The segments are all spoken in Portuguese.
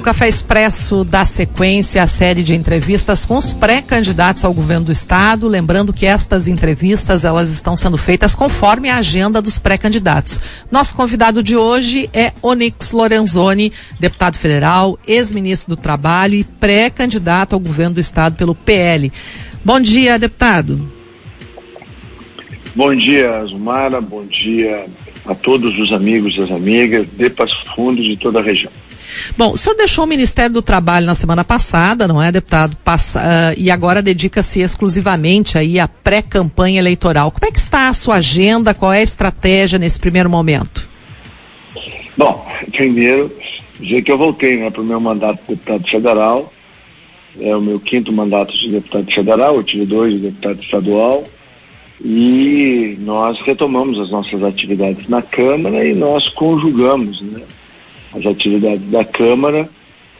O Café Expresso dá sequência à série de entrevistas com os pré-candidatos ao governo do estado, lembrando que estas entrevistas elas estão sendo feitas conforme a agenda dos pré-candidatos. Nosso convidado de hoje é Onix Lorenzoni, deputado federal, ex-ministro do Trabalho e pré-candidato ao governo do estado pelo PL. Bom dia, deputado. Bom dia, Azumara. Bom dia a todos os amigos e as amigas de Passo Fundo de toda a região. Bom, o senhor deixou o Ministério do Trabalho na semana passada, não é, deputado? Passa, uh, e agora dedica-se exclusivamente aí à pré-campanha eleitoral. Como é que está a sua agenda? Qual é a estratégia nesse primeiro momento? Bom, primeiro, dizer que eu voltei né, para o meu mandato de deputado federal. É o meu quinto mandato de deputado federal, eu tive dois de deputado estadual. E nós retomamos as nossas atividades na Câmara e nós conjugamos né, as atividades da Câmara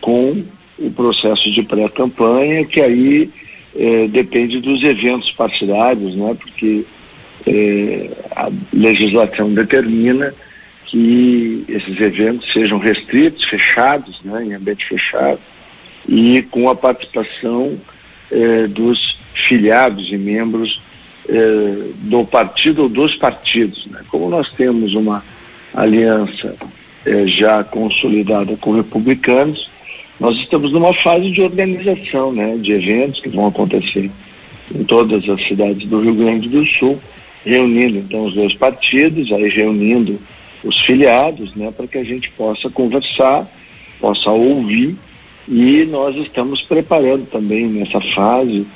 com o processo de pré-campanha, que aí eh, depende dos eventos partidários, né? porque eh, a legislação determina que esses eventos sejam restritos, fechados, né? em ambiente fechado, e com a participação eh, dos filiados e membros do partido ou dos partidos. Né? Como nós temos uma aliança é, já consolidada com republicanos, nós estamos numa fase de organização né, de eventos que vão acontecer em todas as cidades do Rio Grande do Sul, reunindo então os dois partidos, aí reunindo os filiados, né, para que a gente possa conversar, possa ouvir e nós estamos preparando também nessa fase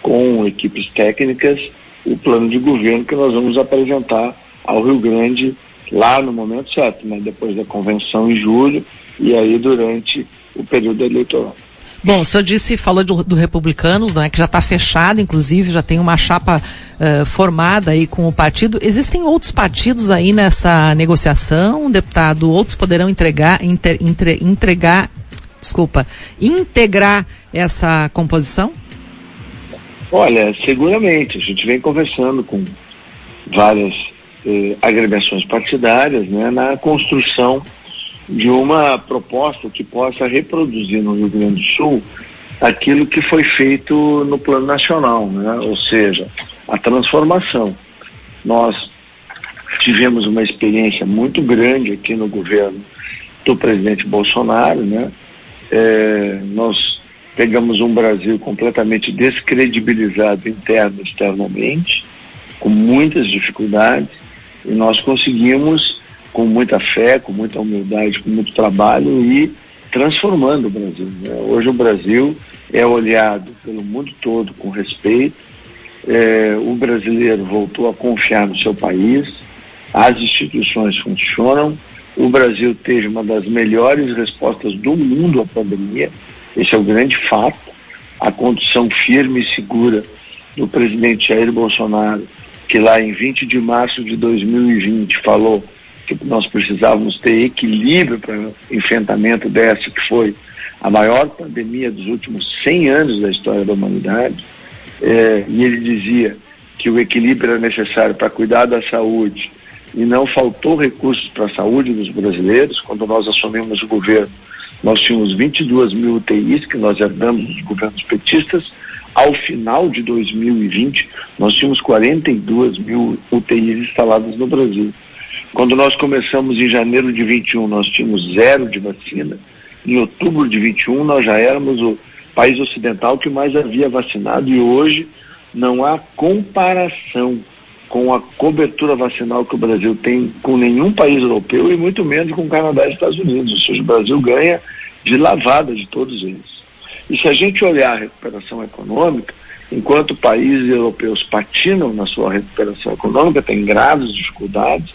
com equipes técnicas o plano de governo que nós vamos apresentar ao Rio Grande lá no momento certo, né? depois da convenção em julho e aí durante o período eleitoral. Bom, o senhor disse, falou do, do Republicanos, não é que já está fechado, inclusive já tem uma chapa uh, formada aí com o partido. Existem outros partidos aí nessa negociação, deputado? Outros poderão entregar, inter, entre, entregar, desculpa, integrar essa composição? Olha, seguramente. A gente vem conversando com várias eh, agremiações partidárias né, na construção de uma proposta que possa reproduzir no Rio Grande do Sul aquilo que foi feito no plano nacional, né? ou seja, a transformação. Nós tivemos uma experiência muito grande aqui no governo do presidente Bolsonaro, né? É, nós pegamos um Brasil completamente descredibilizado interno e externamente, com muitas dificuldades, e nós conseguimos, com muita fé, com muita humildade, com muito trabalho, ir transformando o Brasil. Né? Hoje o Brasil é olhado pelo mundo todo com respeito, é, o brasileiro voltou a confiar no seu país, as instituições funcionam, o Brasil teve uma das melhores respostas do mundo à pandemia, esse é o grande fato. A condição firme e segura do presidente Jair Bolsonaro, que lá em 20 de março de 2020 falou que nós precisávamos ter equilíbrio para o enfrentamento dessa que foi a maior pandemia dos últimos 100 anos da história da humanidade. É, e ele dizia que o equilíbrio era necessário para cuidar da saúde e não faltou recursos para a saúde dos brasileiros quando nós assumimos o governo nós tínhamos 22 mil UTIs que nós herdamos dos governos petistas. Ao final de 2020, nós tínhamos 42 mil UTIs instaladas no Brasil. Quando nós começamos em janeiro de 21, nós tínhamos zero de vacina. Em outubro de 21, nós já éramos o país ocidental que mais havia vacinado e hoje não há comparação com a cobertura vacinal que o Brasil tem com nenhum país europeu e muito menos com o Canadá e Estados Unidos. Ou seja, o Brasil ganha de lavada de todos eles. E se a gente olhar a recuperação econômica, enquanto países europeus patinam na sua recuperação econômica, tem graves dificuldades,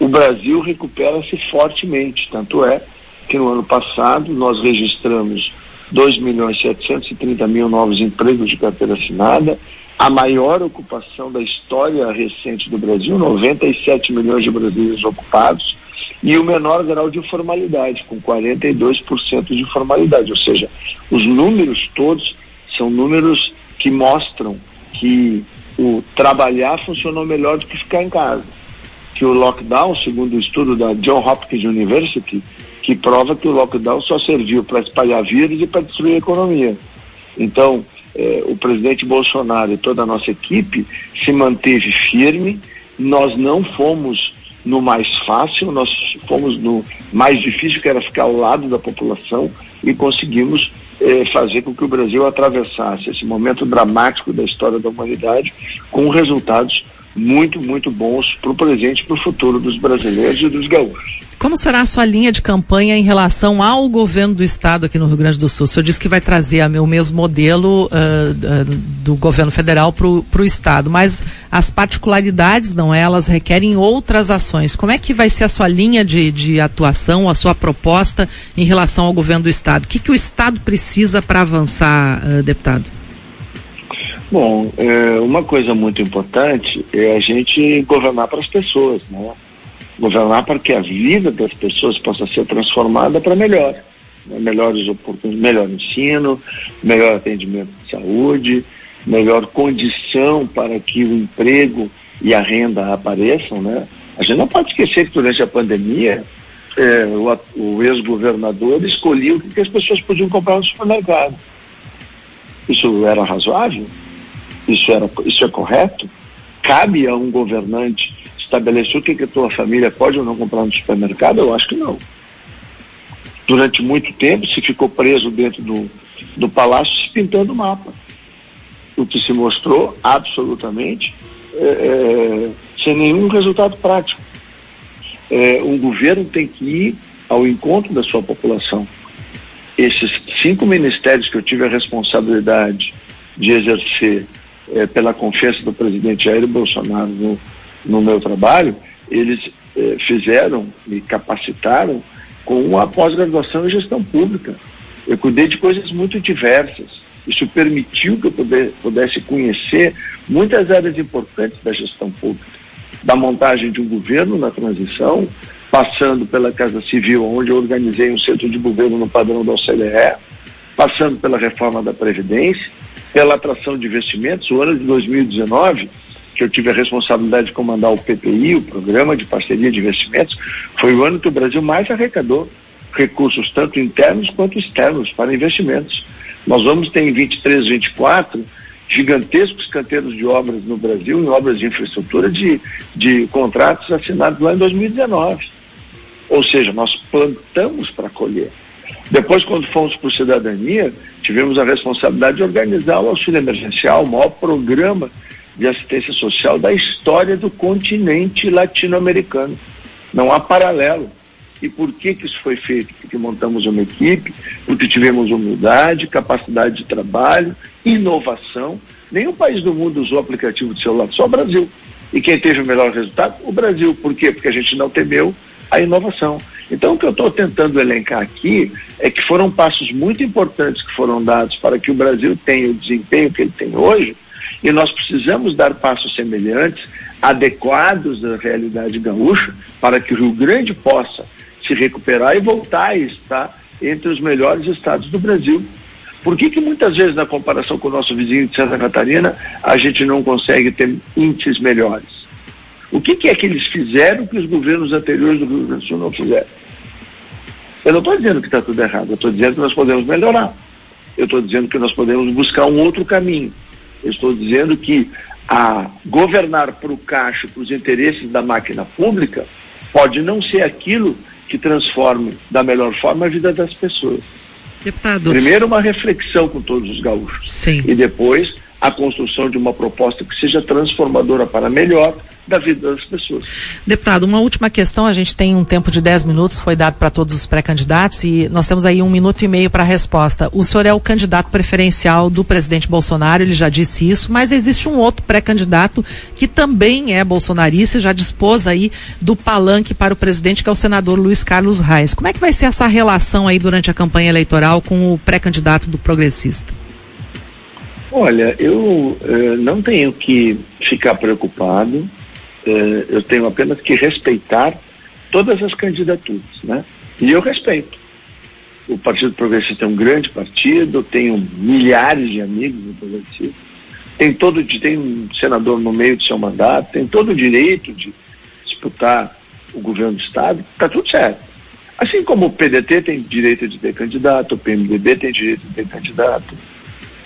o Brasil recupera-se fortemente. Tanto é que no ano passado nós registramos 2 milhões e 730 mil novos empregos de carteira assinada, a maior ocupação da história recente do Brasil, 97 milhões de brasileiros ocupados, e o menor grau de formalidade, com 42% de formalidade. Ou seja, os números todos são números que mostram que o trabalhar funcionou melhor do que ficar em casa. Que o lockdown, segundo o estudo da John Hopkins University, que prova que o lockdown só serviu para espalhar vírus e para destruir a economia. Então, eh, o presidente Bolsonaro e toda a nossa equipe se manteve firme, nós não fomos no mais fácil, nós fomos no mais difícil, que era ficar ao lado da população, e conseguimos eh, fazer com que o Brasil atravessasse esse momento dramático da história da humanidade com resultados muito, muito bons para o presente e para o futuro dos brasileiros e dos gaúchos. Como será a sua linha de campanha em relação ao governo do estado aqui no Rio Grande do Sul? O senhor disse que vai trazer o mesmo modelo uh, uh, do governo federal para o estado, mas as particularidades, não é? Elas requerem outras ações. Como é que vai ser a sua linha de, de atuação, a sua proposta em relação ao governo do estado? O que, que o estado precisa para avançar, uh, deputado? Bom, é, uma coisa muito importante é a gente governar para as pessoas, né? governar para que a vida das pessoas possa ser transformada para melhor. Né? Melhores oportunidades, melhor ensino, melhor atendimento de saúde, melhor condição para que o emprego e a renda apareçam. Né? A gente não pode esquecer que durante a pandemia é, o, o ex-governador escolhia o que as pessoas podiam comprar no supermercado. Isso era razoável? Isso, era, isso é correto? Cabe a um governante estabelecer o que, que a tua família pode ou não comprar no supermercado? Eu acho que não. Durante muito tempo se ficou preso dentro do, do palácio se pintando o mapa. O que se mostrou absolutamente é, é, sem nenhum resultado prático. É, um governo tem que ir ao encontro da sua população. Esses cinco ministérios que eu tive a responsabilidade de exercer é, pela confiança do presidente Jair Bolsonaro no, no meu trabalho, eles eh, fizeram, me capacitaram com uma pós-graduação em gestão pública. Eu cuidei de coisas muito diversas. Isso permitiu que eu puder, pudesse conhecer muitas áreas importantes da gestão pública, da montagem de um governo na transição, passando pela Casa Civil, onde eu organizei um centro de governo no padrão da OCDE, passando pela reforma da Previdência, pela atração de investimentos. O ano de 2019 que eu tive a responsabilidade de comandar o PPI, o Programa de Parceria de Investimentos, foi o ano que o Brasil mais arrecadou recursos, tanto internos quanto externos, para investimentos. Nós vamos ter em 23, 24 gigantescos canteiros de obras no Brasil, em obras de infraestrutura, de, de contratos assinados lá em 2019. Ou seja, nós plantamos para colher. Depois, quando fomos para o Cidadania, tivemos a responsabilidade de organizar o auxílio emergencial, o maior programa de assistência social da história do continente latino-americano. Não há paralelo. E por que, que isso foi feito? Porque montamos uma equipe, porque tivemos humildade, capacidade de trabalho, inovação. Nenhum país do mundo usou aplicativo de celular, só o Brasil. E quem teve o melhor resultado? O Brasil. Por quê? Porque a gente não temeu a inovação. Então, o que eu estou tentando elencar aqui é que foram passos muito importantes que foram dados para que o Brasil tenha o desempenho que ele tem hoje, e nós precisamos dar passos semelhantes, adequados à realidade gaúcha, para que o Rio Grande possa se recuperar e voltar a estar entre os melhores estados do Brasil. Por que, que muitas vezes, na comparação com o nosso vizinho de Santa Catarina, a gente não consegue ter índices melhores? O que, que é que eles fizeram que os governos anteriores do Rio Grande do Sul não fizeram? Eu não estou dizendo que está tudo errado, eu estou dizendo que nós podemos melhorar. Eu estou dizendo que nós podemos buscar um outro caminho. Eu estou dizendo que a governar para o caixa, para os interesses da máquina pública, pode não ser aquilo que transforme da melhor forma a vida das pessoas. Deputado. Primeiro, uma reflexão com todos os gaúchos. Sim. E depois, a construção de uma proposta que seja transformadora para melhor da vida das pessoas. Deputado, uma última questão, a gente tem um tempo de 10 minutos, foi dado para todos os pré-candidatos e nós temos aí um minuto e meio para a resposta. O senhor é o candidato preferencial do presidente Bolsonaro, ele já disse isso, mas existe um outro pré-candidato que também é bolsonarista e já dispôs aí do palanque para o presidente, que é o senador Luiz Carlos Reis. Como é que vai ser essa relação aí durante a campanha eleitoral com o pré-candidato do progressista? Olha, eu eh, não tenho que ficar preocupado eu tenho apenas que respeitar todas as candidaturas, né? E eu respeito. O Partido Progressista é um grande partido, tenho milhares de amigos no Progressista, tem todo tem um senador no meio do seu mandato, tem todo o direito de disputar o governo do Estado, está tudo certo. Assim como o PDT tem direito de ter candidato, o PMDB tem direito de ter candidato,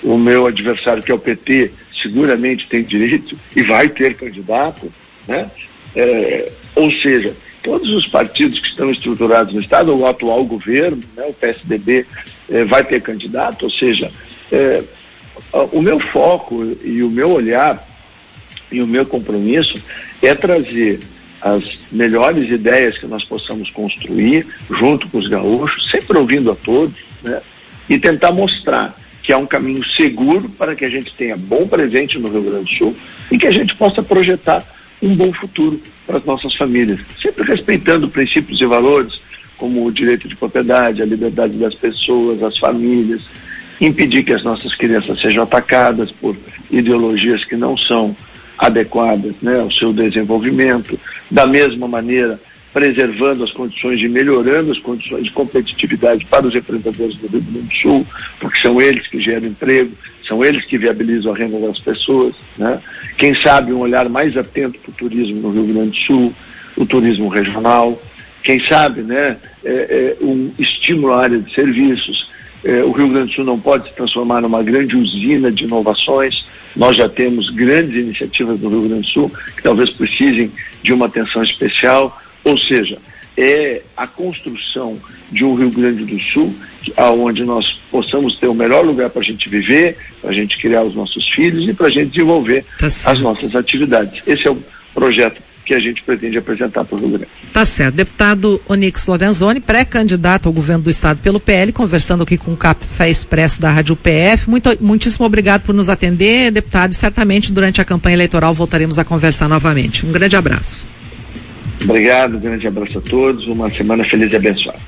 o meu adversário, que é o PT, seguramente tem direito e vai ter candidato, né? É, ou seja, todos os partidos que estão estruturados no Estado, o atual governo, né, o PSDB, é, vai ter candidato, ou seja, é, o meu foco e o meu olhar e o meu compromisso é trazer as melhores ideias que nós possamos construir junto com os gaúchos, sempre ouvindo a todos, né, e tentar mostrar que é um caminho seguro para que a gente tenha bom presente no Rio Grande do Sul e que a gente possa projetar um bom futuro para as nossas famílias, sempre respeitando princípios e valores como o direito de propriedade, a liberdade das pessoas, as famílias, impedir que as nossas crianças sejam atacadas por ideologias que não são adequadas né, ao seu desenvolvimento, da mesma maneira preservando as condições e melhorando as condições de competitividade para os empreendedores do Rio Grande do Sul, porque são eles que geram emprego, são eles que viabilizam a renda das pessoas. Né? Quem sabe um olhar mais atento para o turismo no Rio Grande do Sul, o turismo regional, quem sabe né, é, é um estímulo à área de serviços. É, o Rio Grande do Sul não pode se transformar numa grande usina de inovações. Nós já temos grandes iniciativas no Rio Grande do Sul que talvez precisem de uma atenção especial ou seja, é a construção de um Rio Grande do Sul aonde nós possamos ter o melhor lugar para a gente viver, para a gente criar os nossos filhos e para a gente desenvolver tá as nossas atividades. Esse é o projeto que a gente pretende apresentar para o Rio Grande. Tá certo. Deputado Onix Lorenzoni, pré-candidato ao governo do estado pelo PL, conversando aqui com o Café Expresso da Rádio PF. Muito, muitíssimo obrigado por nos atender, deputado, e certamente durante a campanha eleitoral voltaremos a conversar novamente. Um grande abraço. Obrigado, um grande abraço a todos, uma semana feliz e abençoada.